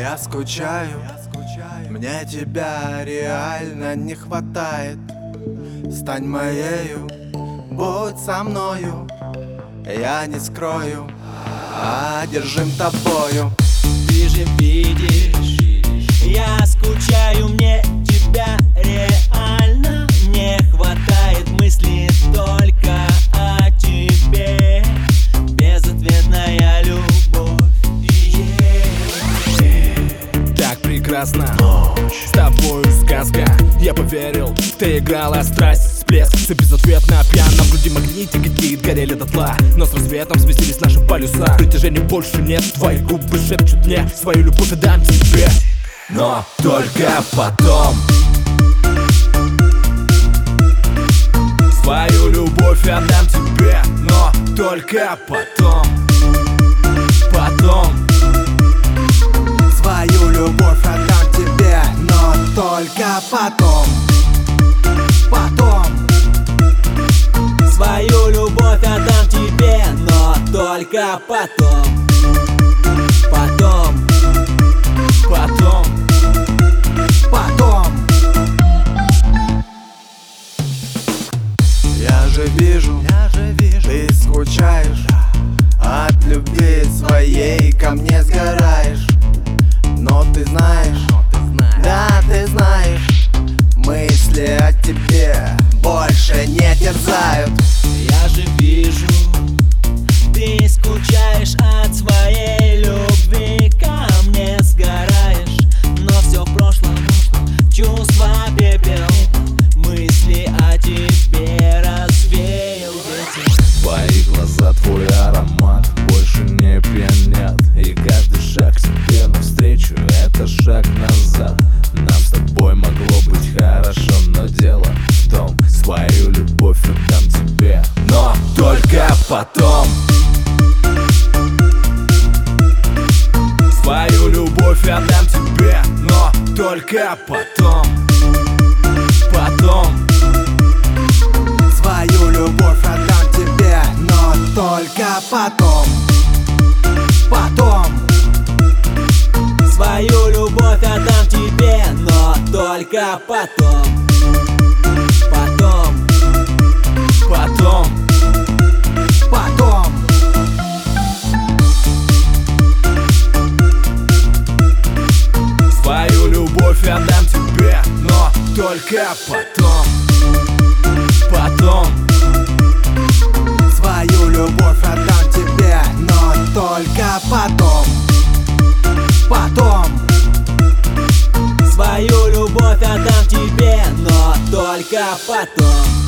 я скучаю. Мне тебя реально не хватает. Стань моею, будь со мною. Я не скрою, одержим тобою. Ты же видишь, Так прекрасно С тобою сказка Я поверил, ты играла страсть Всплеск, все безответно пьян На груди магнитик летит, горели дотла. Но с рассветом сместились наши полюса Притяжения больше нет, твои губы шепчут мне Свою любовь отдам тебе. Но только потом. Свою любовь отдам тебе Но только потом. Потом потом Потом Свою любовь отдам тебе, но только потом. Потом. Потом потом Я же вижу, я же вижу, ты скучаешь От любви своей ко мне сгораешь терзают потом. Свою любовь отдам тебе Но только потом. Потом. Свою любовь отдам тебе, но только потом. Потом. Свою любовь отдам тебе, но только потом. Только потом Потом Свою любовь отдам тебе, но только потом Потом Свою любовь отдам тебе, но только потом.